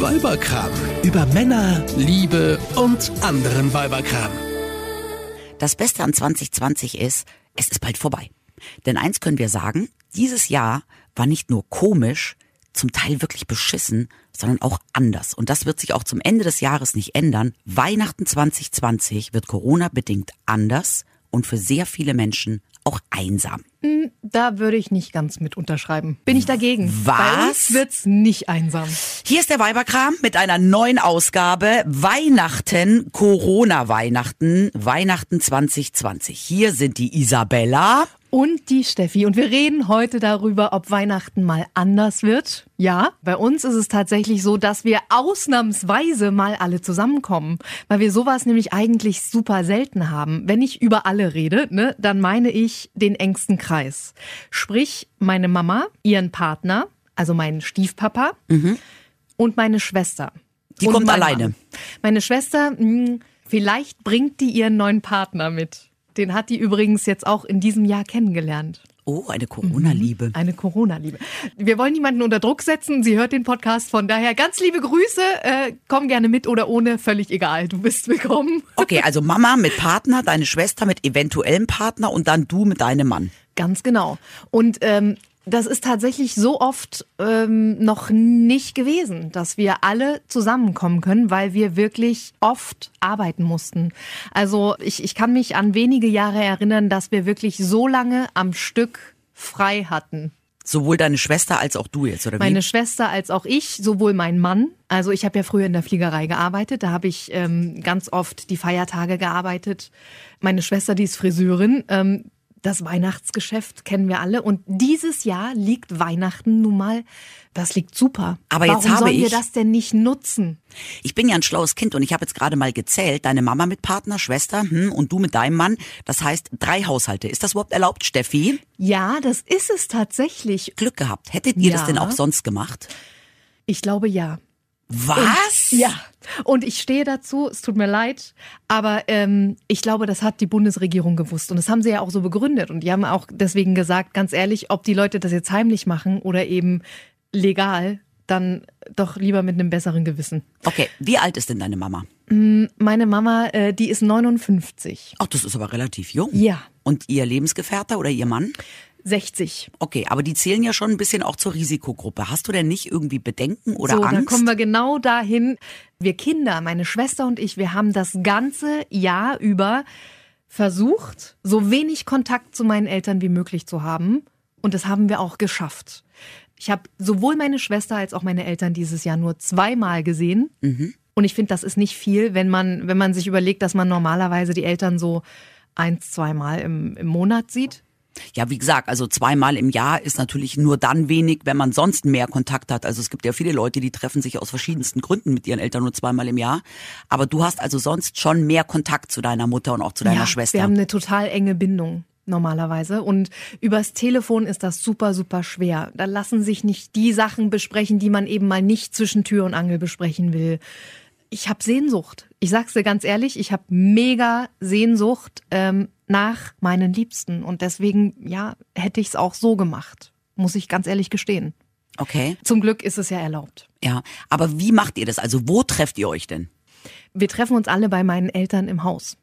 Weiberkram. Über Männer, Liebe und anderen Weiberkram. Das Beste an 2020 ist, es ist bald vorbei. Denn eins können wir sagen, dieses Jahr war nicht nur komisch, zum Teil wirklich beschissen, sondern auch anders. Und das wird sich auch zum Ende des Jahres nicht ändern. Weihnachten 2020 wird Corona-bedingt anders und für sehr viele Menschen auch einsam. Da würde ich nicht ganz mit unterschreiben. Bin ich dagegen. Was? Wird's nicht einsam. Hier ist der Weiberkram mit einer neuen Ausgabe. Weihnachten, Corona-Weihnachten, Weihnachten 2020. Hier sind die Isabella. Und die Steffi. Und wir reden heute darüber, ob Weihnachten mal anders wird. Ja, bei uns ist es tatsächlich so, dass wir ausnahmsweise mal alle zusammenkommen. Weil wir sowas nämlich eigentlich super selten haben. Wenn ich über alle rede, ne, dann meine ich den engsten Kreis. Sprich, meine Mama, ihren Partner, also meinen Stiefpapa und meine Schwester. Die und kommt mein alleine. Mann. Meine Schwester, mh, vielleicht bringt die ihren neuen Partner mit. Den hat die übrigens jetzt auch in diesem Jahr kennengelernt. Oh, eine Corona-Liebe. Eine Corona-Liebe. Wir wollen niemanden unter Druck setzen. Sie hört den Podcast. Von daher ganz liebe Grüße. Äh, komm gerne mit oder ohne. Völlig egal. Du bist willkommen. Okay, also Mama mit Partner, deine Schwester mit eventuellem Partner und dann du mit deinem Mann. Ganz genau. Und ähm, das ist tatsächlich so oft ähm, noch nicht gewesen, dass wir alle zusammenkommen können, weil wir wirklich oft arbeiten mussten. Also ich, ich kann mich an wenige Jahre erinnern, dass wir wirklich so lange am Stück frei hatten. Sowohl deine Schwester als auch du jetzt, oder wie? Meine Schwester als auch ich, sowohl mein Mann. Also ich habe ja früher in der Fliegerei gearbeitet, da habe ich ähm, ganz oft die Feiertage gearbeitet. Meine Schwester, die ist Friseurin. Ähm, das Weihnachtsgeschäft kennen wir alle. Und dieses Jahr liegt Weihnachten nun mal, das liegt super. Aber jetzt Warum habe sollen wir ich- das denn nicht nutzen? Ich bin ja ein schlaues Kind und ich habe jetzt gerade mal gezählt, deine Mama mit Partner, Schwester hm, und du mit deinem Mann. Das heißt drei Haushalte. Ist das überhaupt erlaubt, Steffi? Ja, das ist es tatsächlich. Glück gehabt. Hättet ihr das Ja. denn auch sonst gemacht? Ich glaube ja. Was? Ja. Und ich stehe dazu, es tut mir leid, aber ähm, ich glaube, das hat die Bundesregierung gewusst. Und das haben sie ja auch so begründet. Und die haben auch deswegen gesagt, ganz ehrlich, ob die Leute das jetzt heimlich machen oder eben legal, dann doch lieber mit einem besseren Gewissen. Okay, wie alt ist denn deine Mama? Meine Mama, äh, die ist 59. Ach, das ist aber relativ jung. Ja. Und ihr Lebensgefährter oder ihr Mann? 60. Okay, aber die zählen ja schon ein bisschen auch zur Risikogruppe. Hast du denn nicht irgendwie Bedenken oder so, Angst? da kommen wir genau dahin. Wir Kinder, meine Schwester und ich, wir haben das ganze Jahr über versucht, so wenig Kontakt zu meinen Eltern wie möglich zu haben. Und das haben wir auch geschafft. Ich habe sowohl meine Schwester als auch meine Eltern dieses Jahr nur zweimal gesehen. Und ich finde, das ist nicht viel, wenn man, wenn man sich überlegt, dass man normalerweise die Eltern so eins, zweimal im, im Monat sieht. Ja, wie gesagt, also zweimal im Jahr ist natürlich nur dann wenig, wenn man sonst mehr Kontakt hat. Also es gibt ja viele Leute, die treffen sich aus verschiedensten Gründen mit ihren Eltern nur zweimal im Jahr. Aber du hast also sonst schon mehr Kontakt zu deiner Mutter und auch zu deiner ja, Schwester. Wir haben eine total enge Bindung normalerweise und übers Telefon ist das super super schwer. Da lassen sich nicht die Sachen besprechen, die man eben mal nicht zwischen Tür und Angel besprechen will. Ich habe Sehnsucht. Ich sag's dir ganz ehrlich, ich habe mega Sehnsucht ähm, nach meinen Liebsten und deswegen ja hätte ich's auch so gemacht, muss ich ganz ehrlich gestehen. okay, Zum Glück ist es ja erlaubt. ja. Aber wie macht ihr das? Also wo trefft ihr euch denn? Wir treffen uns alle bei meinen Eltern im Haus.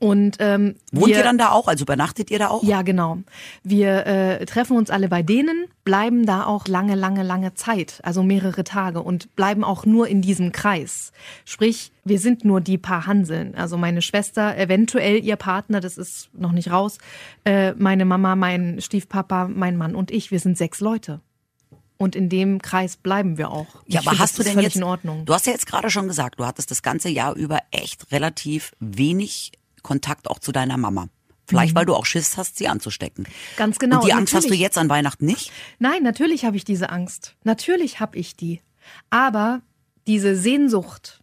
Und ähm, Wohnt wir, ihr dann da auch? Also übernachtet ihr da auch? Ja, genau. Wir äh, treffen uns alle bei denen, bleiben da auch lange, lange, lange Zeit, also mehrere Tage und bleiben auch nur in diesem Kreis. Sprich, wir sind nur die paar Hanseln. Also meine Schwester, eventuell ihr Partner, das ist noch nicht raus, äh, meine Mama, mein Stiefpapa, mein Mann und ich. Wir sind sechs Leute. Und in dem Kreis bleiben wir auch. Ja, Ich aber finde, hast du denn jetzt, in Ordnung? du hast ja jetzt gerade schon gesagt, du hattest das ganze Jahr über echt relativ wenig Kontakt auch zu deiner Mama. Vielleicht, weil du auch Schiss hast, sie anzustecken. Ganz Mhm. genau. Und die Angst hast du natürlich. jetzt an Weihnachten nicht? Nein, natürlich habe ich diese Angst. Natürlich habe ich die. Aber diese Sehnsucht,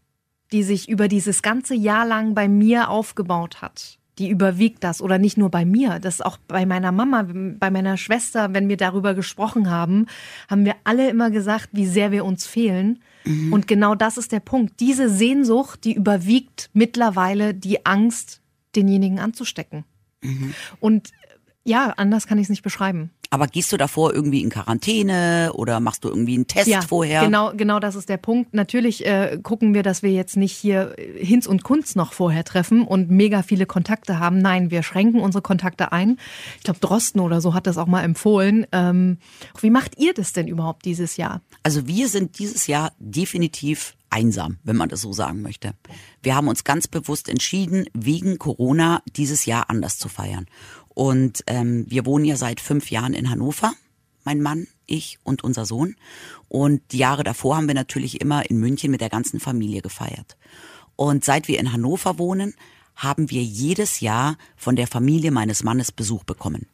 die sich über dieses ganze Jahr lang bei mir aufgebaut hat, die überwiegt das. Oder nicht nur bei mir, das auch bei meiner Mama, bei meiner Schwester, wenn wir darüber gesprochen haben, haben wir alle immer gesagt, wie sehr wir uns fehlen. Und genau das ist der Punkt. Diese Sehnsucht, die überwiegt mittlerweile die Angst, denjenigen anzustecken. Und ja, anders kann ich es nicht beschreiben. Aber gehst du davor irgendwie in Quarantäne oder machst du irgendwie einen Test ja, vorher? Genau, genau das ist der Punkt. Natürlich äh, gucken wir, dass wir jetzt nicht hier Hinz und Kunz noch vorher treffen und mega viele Kontakte haben. Nein, wir schränken unsere Kontakte ein. Ich glaube, Drosten oder so hat das auch mal empfohlen. Ähm, wie macht ihr das denn überhaupt dieses Jahr? Also wir sind dieses Jahr definitiv einsam, wenn man das so sagen möchte. Wir haben uns ganz bewusst entschieden, wegen Corona dieses Jahr anders zu feiern. Und ähm, wir wohnen ja seit fünf Jahren in Hannover, mein Mann, ich und unser Sohn. Und die Jahre davor haben wir natürlich immer in München mit der ganzen Familie gefeiert. Und seit wir in Hannover wohnen, haben wir jedes Jahr von der Familie meines Mannes Besuch bekommen.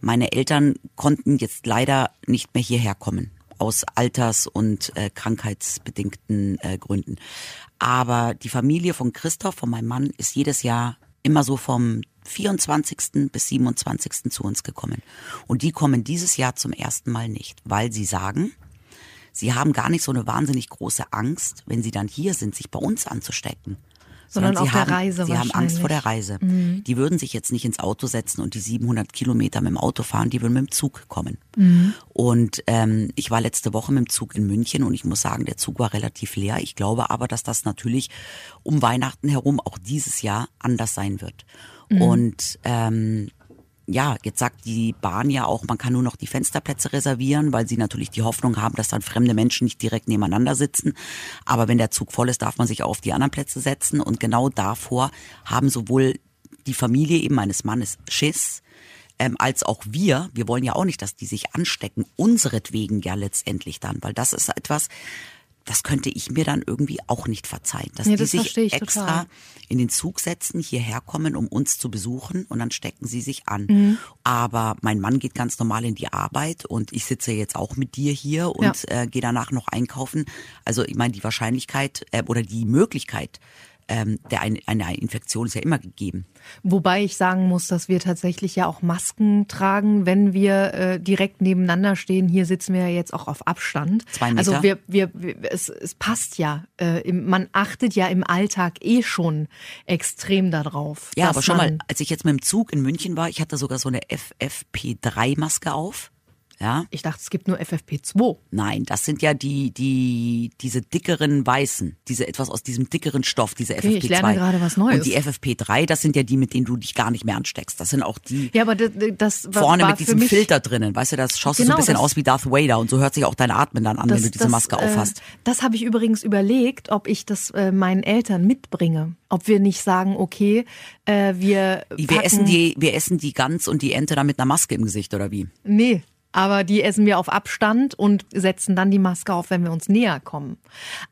Meine Eltern konnten jetzt leider nicht mehr hierher kommen aus alters- und äh, krankheitsbedingten äh, Gründen. Aber die Familie von Christoph, von meinem Mann, ist jedes Jahr immer so vom 24. bis 27. zu uns gekommen. Und die kommen dieses Jahr zum ersten Mal nicht, weil sie sagen, sie haben gar nicht so eine wahnsinnig große Angst, wenn sie dann hier sind, sich bei uns anzustecken sondern sie auf der haben, Reise Sie haben Angst vor der Reise. Mhm. Die würden sich jetzt nicht ins Auto setzen und die 700 Kilometer mit dem Auto fahren, die würden mit dem Zug kommen. Mhm. Und ähm, ich war letzte Woche mit dem Zug in München und ich muss sagen, der Zug war relativ leer. Ich glaube aber, dass das natürlich um Weihnachten herum auch dieses Jahr anders sein wird. Mhm. Und ähm, ja, jetzt sagt die Bahn ja auch, man kann nur noch die Fensterplätze reservieren, weil sie natürlich die Hoffnung haben, dass dann fremde Menschen nicht direkt nebeneinander sitzen. Aber wenn der Zug voll ist, darf man sich auch auf die anderen Plätze setzen. Und genau davor haben sowohl die Familie eben meines Mannes Schiss, ähm, als auch wir. Wir wollen ja auch nicht, dass die sich anstecken, unseretwegen ja letztendlich dann, weil das ist etwas, das könnte ich mir dann irgendwie auch nicht verzeihen, dass nee, die das sich extra total. in den Zug setzen, hierher kommen, um uns zu besuchen und dann stecken sie sich an. Mhm. Aber mein Mann geht ganz normal in die Arbeit und ich sitze jetzt auch mit dir hier und ja. äh, gehe danach noch einkaufen. Also ich meine, die Wahrscheinlichkeit äh, oder die Möglichkeit, ähm, der eine, eine Infektion ist ja immer gegeben. Wobei ich sagen muss, dass wir tatsächlich ja auch Masken tragen, wenn wir äh, direkt nebeneinander stehen. Hier sitzen wir ja jetzt auch auf Abstand. Zwei Meter. Also wir, wir, wir es, es passt ja. Äh, man achtet ja im Alltag eh schon extrem darauf. Ja, aber schon mal, als ich jetzt mit dem Zug in München war, ich hatte sogar so eine FFP3-Maske auf. Ja? Ich dachte, es gibt nur FFP2. Nein, das sind ja die, die, diese dickeren weißen, diese etwas aus diesem dickeren Stoff, diese okay, FFP2. Ich lerne gerade was Neues. Und die FFP3, das sind ja die, mit denen du dich gar nicht mehr ansteckst. Das sind auch die. Ja, aber das, das vorne war mit diesem Filter drinnen, weißt du, das schaust genau, du so ein bisschen aus wie Darth Vader und so hört sich auch dein Atmen dann an, das, wenn du diese das, Maske aufhast. Äh, das habe ich übrigens überlegt, ob ich das äh, meinen Eltern mitbringe. Ob wir nicht sagen, okay, äh, wir. Wir essen die, wir essen die Gans und die Ente dann mit einer Maske im Gesicht, oder wie? Nee, aber die essen wir auf Abstand und setzen dann die Maske auf, wenn wir uns näher kommen.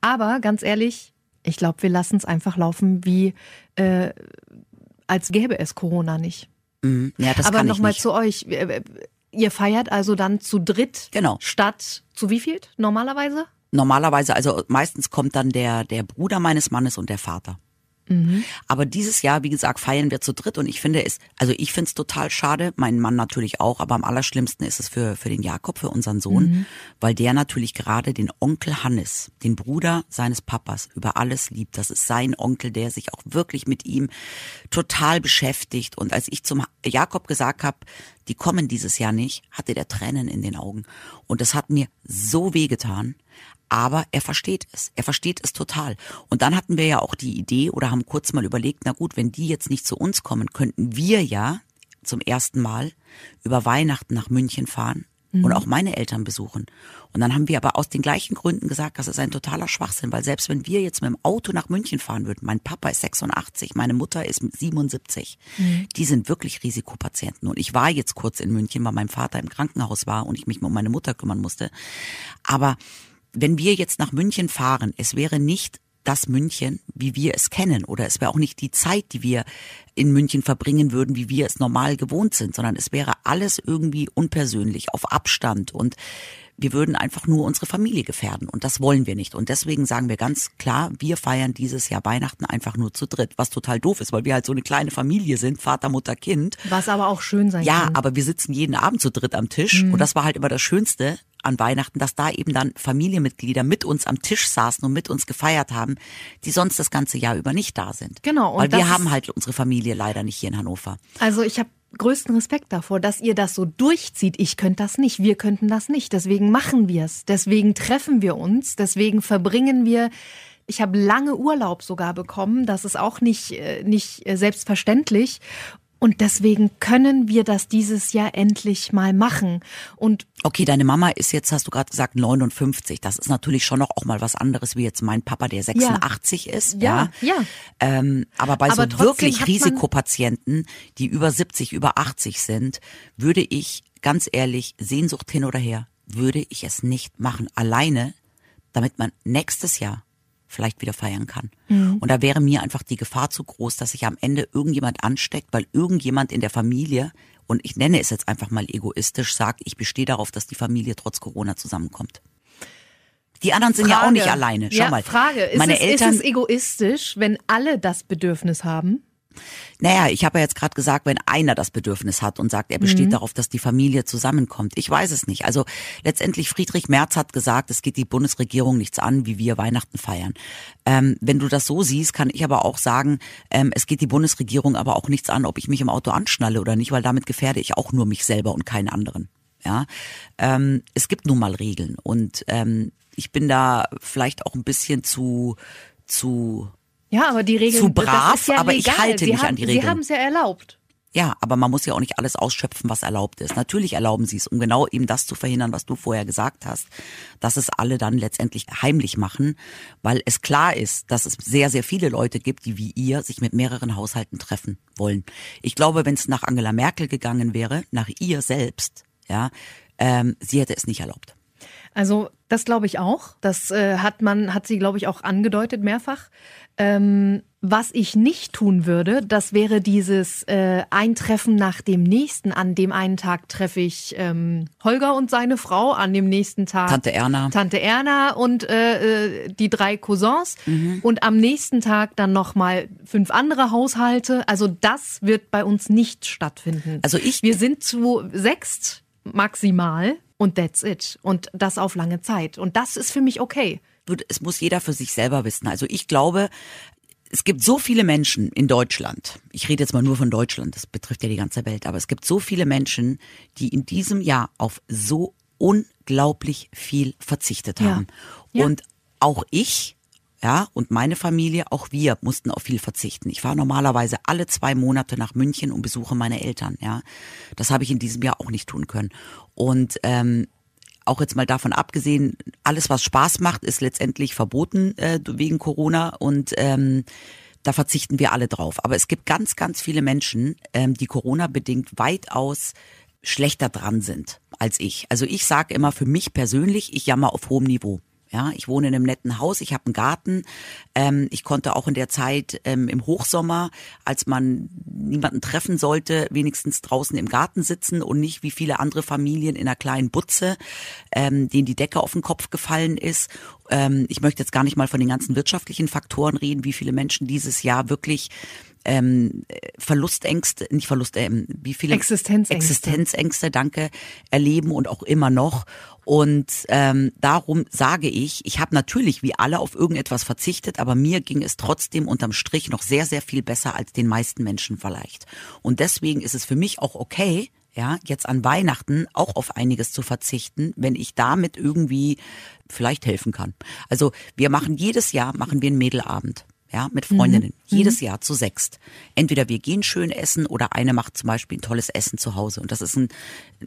Aber ganz ehrlich, ich glaube, wir lassen es einfach laufen, wie äh, als gäbe es Corona nicht. Mhm. Ja, das Aber nochmal zu euch. Ihr feiert also dann zu dritt genau. statt zu wie viel normalerweise? Normalerweise, also meistens kommt dann der, der Bruder meines Mannes und der Vater. Mhm. Aber dieses Jahr, wie gesagt, feiern wir zu dritt und ich finde es, also ich finde es total schade, mein Mann natürlich auch, aber am allerschlimmsten ist es für, für den Jakob, für unseren Sohn, mhm. weil der natürlich gerade den Onkel Hannes, den Bruder seines Papas, über alles liebt. Das ist sein Onkel, der sich auch wirklich mit ihm total beschäftigt. Und als ich zum Jakob gesagt habe, die kommen dieses Jahr nicht, hatte der Tränen in den Augen. Und das hat mir so wehgetan aber er versteht es. Er versteht es total. Und dann hatten wir ja auch die Idee oder haben kurz mal überlegt, na gut, wenn die jetzt nicht zu uns kommen, könnten wir ja zum ersten Mal über Weihnachten nach München fahren mhm. und auch meine Eltern besuchen. Und dann haben wir aber aus den gleichen Gründen gesagt, das ist ein totaler Schwachsinn, weil selbst wenn wir jetzt mit dem Auto nach München fahren würden, mein Papa ist 86, meine Mutter ist 77, mhm. die sind wirklich Risikopatienten. Und ich war jetzt kurz in München, weil mein Vater im Krankenhaus war und ich mich um meine Mutter kümmern musste. Aber wenn wir jetzt nach München fahren, es wäre nicht das München, wie wir es kennen, oder es wäre auch nicht die Zeit, die wir in München verbringen würden, wie wir es normal gewohnt sind, sondern es wäre alles irgendwie unpersönlich, auf Abstand und wir würden einfach nur unsere Familie gefährden und das wollen wir nicht. Und deswegen sagen wir ganz klar, wir feiern dieses Jahr Weihnachten einfach nur zu dritt, was total doof ist, weil wir halt so eine kleine Familie sind, Vater, Mutter, Kind. Was aber auch schön sein ja, kann. Ja, aber wir sitzen jeden Abend zu dritt am Tisch mhm. und das war halt immer das Schönste, an Weihnachten, dass da eben dann Familienmitglieder mit uns am Tisch saßen und mit uns gefeiert haben, die sonst das ganze Jahr über nicht da sind. Genau. Weil wir haben halt unsere Familie leider nicht hier in Hannover. Also ich habe größten Respekt davor, dass ihr das so durchzieht. Ich könnte das nicht, wir könnten das nicht. Deswegen machen wir es. Deswegen treffen wir uns. Deswegen verbringen wir ich habe lange Urlaub sogar bekommen. Das ist auch nicht, äh, nicht äh, selbstverständlich. Und deswegen können wir das dieses Jahr endlich mal machen. Und okay, deine Mama ist jetzt, hast du gerade gesagt, 59. Das ist natürlich schon noch auch mal was anderes wie jetzt mein Papa, der 86 ja. ist. Ja, ja. ja. Ähm, aber bei aber so wirklich Risikopatienten, die über 70, über 80 sind, würde ich ganz ehrlich, Sehnsucht hin oder her, würde ich es nicht machen. Alleine, damit man nächstes Jahr vielleicht wieder feiern kann. Mhm. Und da wäre mir einfach die Gefahr zu groß, dass sich am Ende irgendjemand ansteckt, weil irgendjemand in der Familie, und ich nenne es jetzt einfach mal egoistisch, sagt, ich bestehe darauf, dass die Familie trotz Corona zusammenkommt. Die anderen sind Frage. ja auch nicht alleine. Schau ja, mal. Frage, ist, Meine es, Eltern, ist es egoistisch, wenn alle das Bedürfnis haben? Naja, ich habe ja jetzt gerade gesagt, wenn einer das Bedürfnis hat und sagt, er besteht mhm. darauf, dass die Familie zusammenkommt. Ich weiß es nicht. Also letztendlich Friedrich Merz hat gesagt, es geht die Bundesregierung nichts an, wie wir Weihnachten feiern. Ähm, wenn du das so siehst, kann ich aber auch sagen, ähm, es geht die Bundesregierung aber auch nichts an, ob ich mich im Auto anschnalle oder nicht, weil damit gefährde ich auch nur mich selber und keinen anderen. Ja, ähm, es gibt nun mal Regeln und ähm, ich bin da vielleicht auch ein bisschen zu zu ja, aber die Regeln zu brav, ja aber legal. ich halte Sie mich haben, an die Regeln. Sie haben es ja erlaubt. Ja, aber man muss ja auch nicht alles ausschöpfen, was erlaubt ist. Natürlich erlauben sie es, um genau eben das zu verhindern, was du vorher gesagt hast, dass es alle dann letztendlich heimlich machen, weil es klar ist, dass es sehr, sehr viele Leute gibt, die wie ihr sich mit mehreren Haushalten treffen wollen. Ich glaube, wenn es nach Angela Merkel gegangen wäre, nach ihr selbst, ja, ähm, sie hätte es nicht erlaubt. Also das glaube ich auch. Das äh, hat man, hat sie, glaube ich, auch angedeutet mehrfach. Ähm, was ich nicht tun würde, das wäre dieses äh, Eintreffen nach dem nächsten. An dem einen Tag treffe ich ähm, Holger und seine Frau, an dem nächsten Tag Tante Erna, Tante Erna und äh, äh die drei Cousins mhm. und am nächsten Tag dann noch mal fünf andere Haushalte. Also das wird bei uns nicht stattfinden. Also ich, wir sind zu sechst maximal und that's it und das auf lange Zeit und das ist für mich okay es muss jeder für sich selber wissen. Also ich glaube, es gibt so viele Menschen in Deutschland, ich rede jetzt mal nur von Deutschland, das betrifft ja die ganze Welt, aber es gibt so viele Menschen, die in diesem Jahr auf so unglaublich viel verzichtet haben. Ja. Ja. Und auch ich, ja, und meine Familie, auch wir mussten auf viel verzichten. Ich fahre normalerweise alle zwei Monate nach München und besuche meine Eltern, ja. Das habe ich in diesem Jahr auch nicht tun können. Und ähm, auch jetzt mal davon abgesehen, alles was Spaß macht, ist letztendlich verboten äh, wegen Corona und ähm, da verzichten wir alle drauf. Aber es gibt ganz, ganz viele Menschen, ähm, die Corona-bedingt weitaus schlechter dran sind als ich. Also ich sage immer für mich persönlich, ich jammer auf hohem Niveau. Ja, ich wohne in einem netten Haus, ich habe einen Garten. Ähm, ich konnte auch in der Zeit ähm, im Hochsommer, als man niemanden treffen sollte, wenigstens draußen im Garten sitzen und nicht wie viele andere Familien in einer kleinen Butze, ähm, denen die Decke auf den Kopf gefallen ist. Ähm, ich möchte jetzt gar nicht mal von den ganzen wirtschaftlichen Faktoren reden, wie viele Menschen dieses Jahr wirklich ähm, Verlustängste, nicht Verlust, ähm, wie viele Existenzängste. Existenzängste, danke, erleben und auch immer noch. Und ähm, darum sage ich, ich habe natürlich wie alle auf irgendetwas verzichtet, aber mir ging es trotzdem unterm Strich noch sehr, sehr viel besser als den meisten Menschen vielleicht. Und deswegen ist es für mich auch okay, ja, jetzt an Weihnachten auch auf einiges zu verzichten, wenn ich damit irgendwie vielleicht helfen kann. Also wir machen jedes Jahr, machen wir einen Mädelabend ja, mit Freundinnen, mhm. jedes mhm. Jahr zu sechst. Entweder wir gehen schön essen oder eine macht zum Beispiel ein tolles Essen zu Hause. Und das ist ein,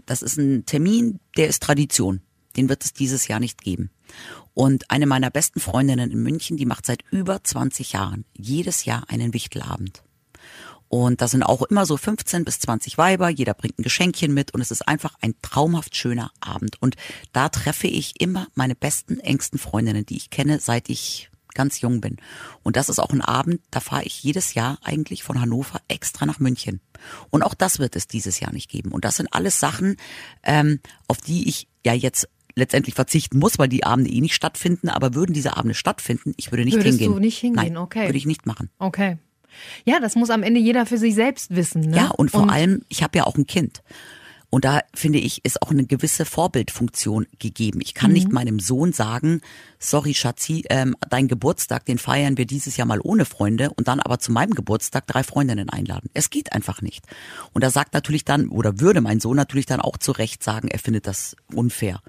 das ist ein Termin, der ist Tradition. Den wird es dieses Jahr nicht geben. Und eine meiner besten Freundinnen in München, die macht seit über 20 Jahren jedes Jahr einen Wichtelabend. Und da sind auch immer so 15 bis 20 Weiber, jeder bringt ein Geschenkchen mit und es ist einfach ein traumhaft schöner Abend. Und da treffe ich immer meine besten, engsten Freundinnen, die ich kenne, seit ich ganz jung bin. Und das ist auch ein Abend, da fahre ich jedes Jahr eigentlich von Hannover extra nach München. Und auch das wird es dieses Jahr nicht geben. Und das sind alles Sachen, ähm, auf die ich ja jetzt letztendlich verzichten muss, weil die Abende eh nicht stattfinden. Aber würden diese Abende stattfinden, ich würde nicht Würdest hingehen. Du nicht hingehen, Nein, okay. Würde ich nicht machen. Okay. Ja, das muss am Ende jeder für sich selbst wissen. Ne? Ja, und vor und allem, ich habe ja auch ein Kind. Und da finde ich, ist auch eine gewisse Vorbildfunktion gegeben. Ich kann nicht meinem Sohn sagen, sorry Schatzi, ähm, dein Geburtstag, den feiern wir dieses Jahr mal ohne Freunde und dann aber zu meinem Geburtstag drei Freundinnen einladen. Es geht einfach nicht. Und er sagt natürlich dann, oder würde mein Sohn natürlich dann auch zu Recht sagen, er findet das unfair.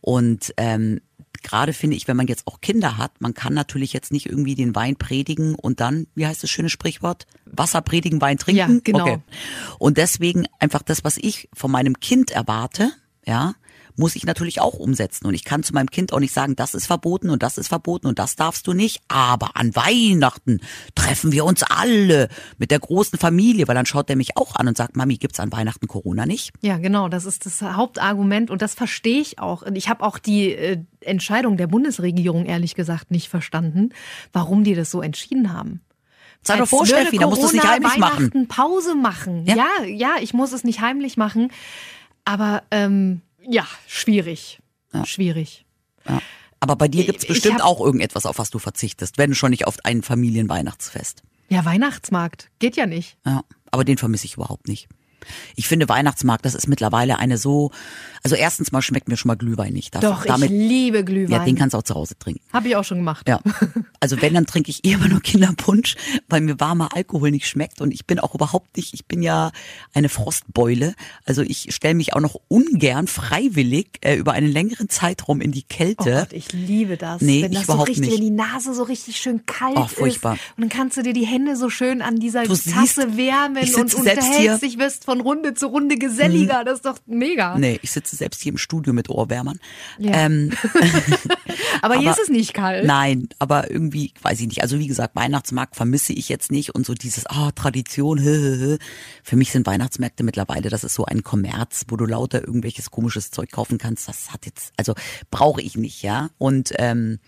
Und ähm, gerade finde ich, wenn man jetzt auch Kinder hat, man kann natürlich jetzt nicht irgendwie den Wein predigen und dann, wie heißt das schöne Sprichwort? Wasser predigen, Wein trinken. Ja, genau. Okay. Und deswegen einfach das, was ich von meinem Kind erwarte, ja, muss ich natürlich auch umsetzen. Und ich kann zu meinem Kind auch nicht sagen, das ist verboten und das ist verboten und das darfst du nicht. Aber an Weihnachten treffen wir uns alle mit der großen Familie, weil dann schaut der mich auch an und sagt, Mami, gibt's an Weihnachten Corona nicht? Ja, genau, das ist das Hauptargument und das verstehe ich auch. Und ich habe auch die äh, Entscheidung der Bundesregierung ehrlich gesagt nicht verstanden, warum die das so entschieden haben. Sei doch vor, Steffi, da musst du es nicht heimlich machen. Weihnachten Pause machen. Ja. Ja. ja, ich muss es nicht heimlich machen. Aber ähm, ja, schwierig. Schwierig. Ja. Aber bei dir gibt's Ich- bestimmt ich hab- auch irgendetwas, auf was du verzichtest, wenn schon nicht auf ein Familienweihnachtsfest. Ja, Weihnachtsmarkt. Geht ja nicht. Ja, aber den vermisse ich überhaupt nicht. Ich finde Weihnachtsmarkt, das ist mittlerweile eine so, also erstens mal schmeckt mir schon mal Glühwein nicht. Dafür- Doch, damit, ich liebe Glühwein. ja, den kannst du auch zu Hause trinken. Habe ich auch schon gemacht. Ja. Also wenn, dann trinke ich immer nur Kinderpunsch, weil mir warmer Alkohol nicht schmeckt und ich bin auch überhaupt nicht, ich bin ja eine Frostbeule. Also ich stelle mich auch noch ungern freiwillig äh, über einen längeren Zeitraum in die Oh Kälte. Gott, ich liebe das. Nee, wenn ich das so überhaupt richtig, nicht. wenn die Nase so richtig schön kalt Oh, furchtbar. ist. Und dann kannst du dir die Hände so schön an dieser Du siehst, Tasse wärmen ich und unterhältst dich, wirst von Runde zu Runde geselliger. Das ist doch mega. Nee, ich sitze selbst hier im Studio mit Ohrwärmern. Ja. Ähm, Aber hier Aber- ist es nicht kalt. Nein, aber irgendwie, weiß ich nicht. Also wie gesagt, Weihnachtsmarkt vermisse ich jetzt nicht und so dieses, ah, Tradition, hä, hä, hä. Für mich sind Weihnachtsmärkte mittlerweile, das ist so ein Kommerz, wo du lauter irgendwelches komisches Zeug kaufen kannst. Das hat jetzt, also brauche ich nicht, ja. Und ähm,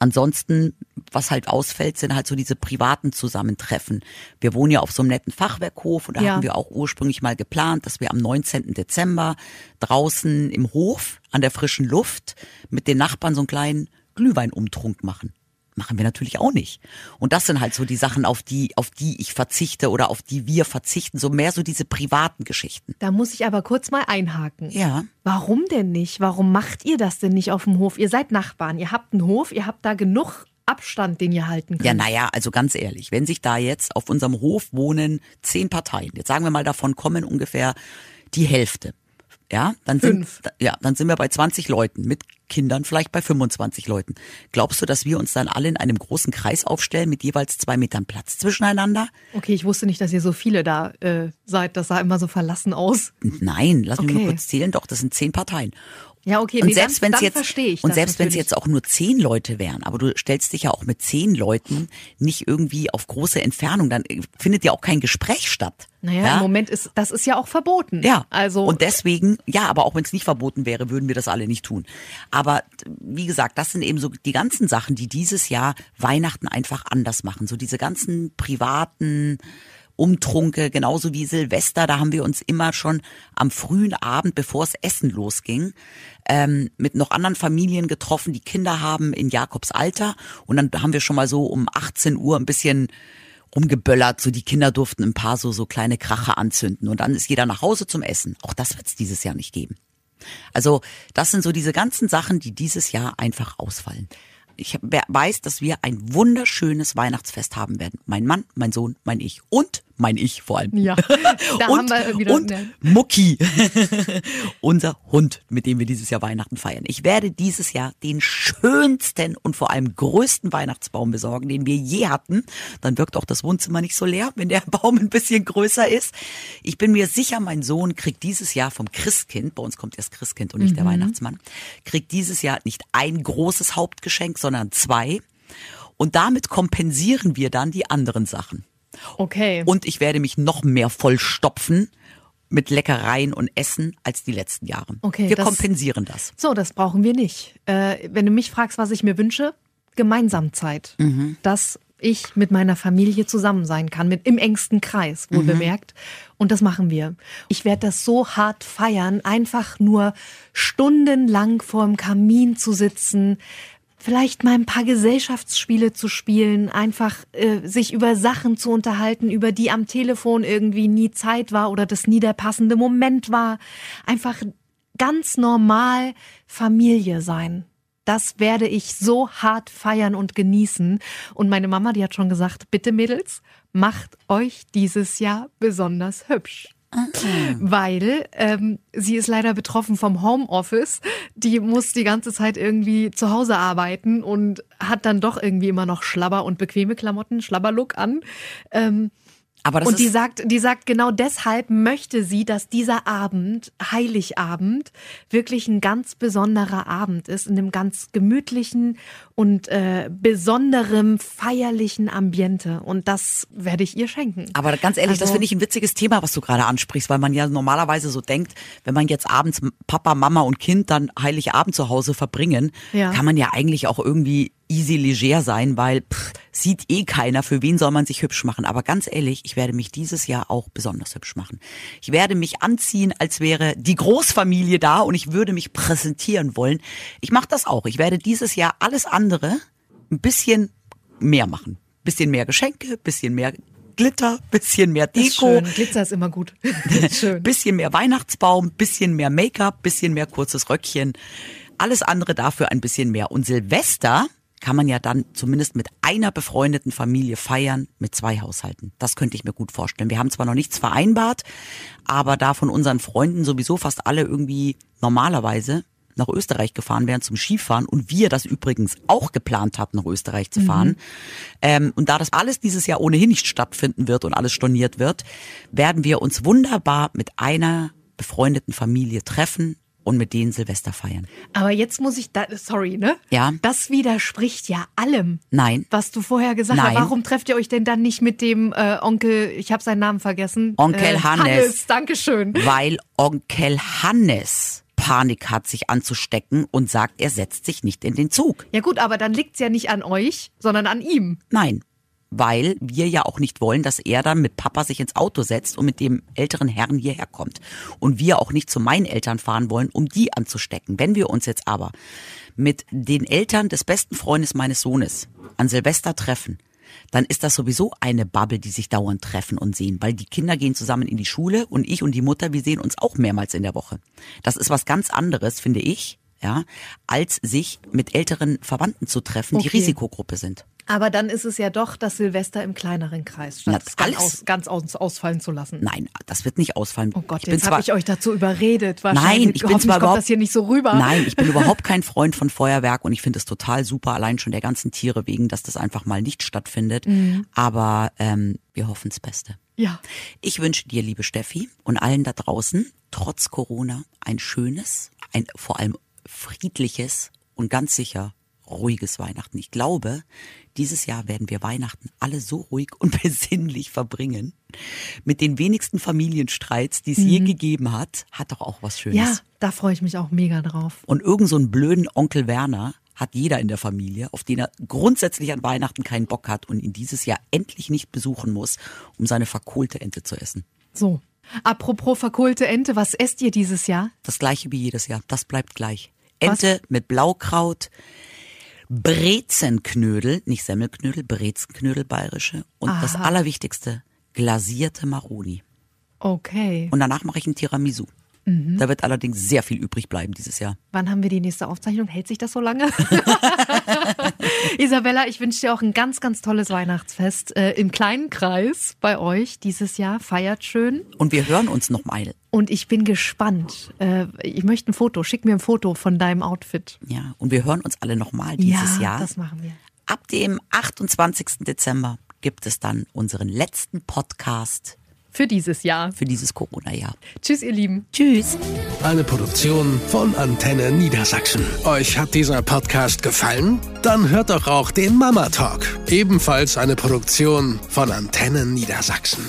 Ansonsten, was halt ausfällt, sind halt so diese privaten Zusammentreffen. Wir wohnen ja auf so einem netten Fachwerkhof und da Ja. haben wir auch ursprünglich mal geplant, dass wir am 19. Dezember draußen im Hof an der frischen Luft mit den Nachbarn so einen kleinen Glühweinumtrunk machen. Machen wir natürlich auch nicht. Und das sind halt so die Sachen, auf die, auf die ich verzichte oder auf die wir verzichten, so mehr so diese privaten Geschichten. Da muss ich aber kurz mal einhaken. Ja. Warum denn nicht? Warum macht ihr das denn nicht auf dem Hof? Ihr seid Nachbarn, ihr habt einen Hof, ihr habt da genug Abstand, den ihr halten könnt. Ja, naja, also ganz ehrlich, wenn sich da jetzt auf unserem Hof wohnen zehn Parteien, jetzt sagen wir mal, davon kommen ungefähr die Hälfte. Ja, dann sind, Fünf. ja, dann sind wir bei 20 Leuten, mit Kindern vielleicht bei 25 Leuten. Glaubst du, dass wir uns dann alle in einem großen Kreis aufstellen mit jeweils zwei Metern Platz zwischeneinander? Okay, ich wusste nicht, dass ihr so viele da äh, seid. Das sah immer so verlassen aus. Nein, lass mich Okay. nur kurz zählen. Doch, das sind zehn Parteien. Ja, okay, Und nee, selbst wenn es jetzt und selbst wenn es jetzt auch nur zehn Leute wären, aber du stellst dich ja auch mit zehn Leuten nicht irgendwie auf große Entfernung, dann äh, findet ja auch kein Gespräch statt. Naja, ja? im Moment ist das ist ja auch verboten. Ja, Also und deswegen, ja, aber auch wenn es nicht verboten wäre, würden wir das alle nicht tun. Aber wie gesagt, das sind eben so die ganzen Sachen, die dieses Jahr Weihnachten einfach anders machen. So diese ganzen privaten Umtrunke, genauso wie Silvester, da haben wir uns immer schon am frühen Abend, bevor es Essen losging, ähm, mit noch anderen Familien getroffen, die Kinder haben in Jakobs Alter. Und dann haben wir schon mal so um 18 Uhr ein bisschen rumgeböllert, so die Kinder durften ein paar so, so kleine Kracher anzünden und dann ist jeder nach Hause zum Essen. Auch das wird es dieses Jahr nicht geben. Also das sind so diese ganzen Sachen, die dieses Jahr einfach ausfallen. Ich weiß, dass wir ein wunderschönes Weihnachtsfest haben werden. Mein Mann, mein Sohn, mein Ich und mein Ich vor allem. Ja, da und, haben wir wieder und ne, Mucki, unser Hund, mit dem wir dieses Jahr Weihnachten feiern. Ich werde dieses Jahr den schönsten und vor allem größten Weihnachtsbaum besorgen, den wir je hatten. Dann wirkt auch das Wohnzimmer nicht so leer, wenn der Baum ein bisschen größer ist. Ich bin mir sicher, mein Sohn kriegt dieses Jahr vom Christkind, bei uns kommt erst Christkind und nicht der Weihnachtsmann, kriegt dieses Jahr nicht ein großes Hauptgeschenk, sondern zwei. Und damit kompensieren wir dann die anderen Sachen. Okay. Und ich werde mich noch mehr vollstopfen mit Leckereien und Essen als die letzten Jahre. Okay, Wir das- kompensieren das. So, das brauchen wir nicht. Äh, wenn du mich fragst, was ich mir wünsche, Gemeinsamkeit. Mhm. Dass ich mit meiner Familie zusammen sein kann, mit im engsten Kreis, wohl Mhm. bemerkt. Und das machen wir. Ich werde das so hart feiern, einfach nur stundenlang vorm Kamin zu sitzen, vielleicht mal ein paar Gesellschaftsspiele zu spielen, einfach äh, sich über Sachen zu unterhalten, über die am Telefon irgendwie nie Zeit war oder das nie der passende Moment war. Einfach ganz normal Familie sein. Das werde ich so hart feiern und genießen. Und meine Mama, die hat schon gesagt, bitte Mädels, macht euch dieses Jahr besonders hübsch. Weil ähm, sie ist leider betroffen vom Homeoffice. Die muss die ganze Zeit irgendwie zu Hause arbeiten und hat dann doch irgendwie immer noch Schlabber und bequeme Klamotten, Schlabberlook an. Ähm, und die sagt, die sagt, genau deshalb möchte sie, dass dieser Abend, Heiligabend, wirklich ein ganz besonderer Abend ist, in einem ganz gemütlichen und äh, besonderem, feierlichen Ambiente. Und das werde ich ihr schenken. aber ganz ehrlich, das Also- finde ich ein witziges Thema, was du gerade ansprichst, weil man ja normalerweise so denkt, wenn man jetzt abends Papa, Mama und Kind dann Heiligabend zu Hause verbringen, Ja. kann man ja eigentlich auch irgendwie easy leger sein, weil pff, sieht eh keiner, für wen soll man sich hübsch machen. Aber ganz ehrlich, ich werde mich dieses Jahr auch besonders hübsch machen. Ich werde mich anziehen, als wäre die Großfamilie da und ich würde mich präsentieren wollen. Ich mache das auch. Ich werde dieses Jahr alles andere ein bisschen mehr machen. Bisschen mehr Geschenke, bisschen mehr Glitter, bisschen mehr ist Deko, schön. Glitzer ist immer gut. Ist bisschen mehr Weihnachtsbaum, bisschen mehr Make-up, bisschen mehr kurzes Röckchen. Alles andere dafür ein bisschen mehr. Und Silvester kann man ja dann zumindest mit einer befreundeten Familie feiern, mit zwei Haushalten. Das könnte ich mir gut vorstellen. Wir haben zwar noch nichts vereinbart, aber da von unseren Freunden sowieso fast alle irgendwie normalerweise nach Österreich gefahren wären zum Skifahren und wir das übrigens auch geplant hatten, nach Österreich zu fahren. Ähm, und da das alles dieses Jahr ohnehin nicht stattfinden wird und alles storniert wird, werden wir uns wunderbar mit einer befreundeten Familie treffen und mit denen Silvester feiern. Aber jetzt muss ich da, sorry, ne? Ja. Das widerspricht ja allem. Nein. Was du vorher gesagt hast. Nein. Warum trefft ihr euch denn dann nicht mit dem äh, Onkel, ich habe seinen Namen vergessen. Onkel äh, Hannes. Hannes, Dankeschön. Weil Onkel Hannes Panik hat, sich anzustecken und sagt, er setzt sich nicht in den Zug. Ja gut, aber dann liegt's ja nicht an euch, sondern an ihm. Nein, weil wir ja auch nicht wollen, dass er dann mit Papa sich ins Auto setzt und mit dem älteren Herrn hierher kommt. Und wir auch nicht zu meinen Eltern fahren wollen, um die anzustecken. Wenn wir uns jetzt aber mit den Eltern des besten Freundes meines Sohnes an Silvester treffen, dann ist das sowieso eine Bubble, die sich dauernd treffen und sehen, weil die Kinder gehen zusammen in die Schule und ich und die Mutter, wir sehen uns auch mehrmals in der Woche. Das ist was ganz anderes, finde ich, ja, als sich mit älteren Verwandten zu treffen, die Okay. Risikogruppe sind. Aber dann ist es ja doch das Silvester im kleineren Kreis, statt Na, es ganz, alles- aus, ganz aus, ausfallen zu lassen. Nein, das wird nicht ausfallen. Oh Gott, ich jetzt habe ich euch dazu überredet. Wahrscheinlich. Nein, ich bin zwar überhaupt, das hier nicht so rüber. Nein, ich bin überhaupt kein Freund von Feuerwerk und ich finde es total super, allein schon der ganzen Tiere wegen, dass das einfach mal nicht stattfindet. Mhm. Aber ähm, wir hoffen das Beste. Ja. Ich wünsche dir, liebe Steffi, und allen da draußen, trotz Corona, ein schönes, ein vor allem friedliches und ganz sicher ruhiges Weihnachten. Ich glaube, dieses Jahr werden wir Weihnachten alle so ruhig und besinnlich verbringen. Mit den wenigsten Familienstreits, die es je gegeben hat, hat doch auch was Schönes. Mhm. Ja, da freue ich mich auch mega drauf. Und irgend so einen blöden Onkel Werner hat jeder in der Familie, auf den er grundsätzlich an Weihnachten keinen Bock hat und ihn dieses Jahr endlich nicht besuchen muss, um seine verkohlte Ente zu essen. So. Apropos verkohlte Ente, was esst ihr dieses Jahr? Das gleiche wie jedes Jahr. Das bleibt gleich. Was? Ente mit Blaukraut, Brezenknödel, nicht Semmelknödel, Brezenknödel bayerische und das Aha. Allerwichtigste, glasierte Maroni. Okay. Und danach mache ich ein Tiramisu. Mhm. Da wird allerdings sehr viel übrig bleiben dieses Jahr. Wann haben wir die nächste Aufzeichnung? Hält sich das so lange? Isabella, ich wünsche dir auch ein ganz, ganz tolles Weihnachtsfest äh, im kleinen Kreis bei euch dieses Jahr. Feiert schön. Und wir hören uns noch mal. Und ich bin gespannt. Äh, ich möchte ein Foto. Schick mir ein Foto von deinem Outfit. Ja, und wir hören uns alle noch mal dieses ja, Jahr. das machen wir. Ab dem 28. Dezember gibt es dann unseren letzten Podcast Für dieses Jahr. für dieses Corona-Jahr. Tschüss, ihr Lieben. Tschüss. Eine Produktion von Antenne Niedersachsen. Euch hat dieser Podcast gefallen? Dann hört doch auch den Mama Talk. Ebenfalls eine Produktion von Antenne Niedersachsen.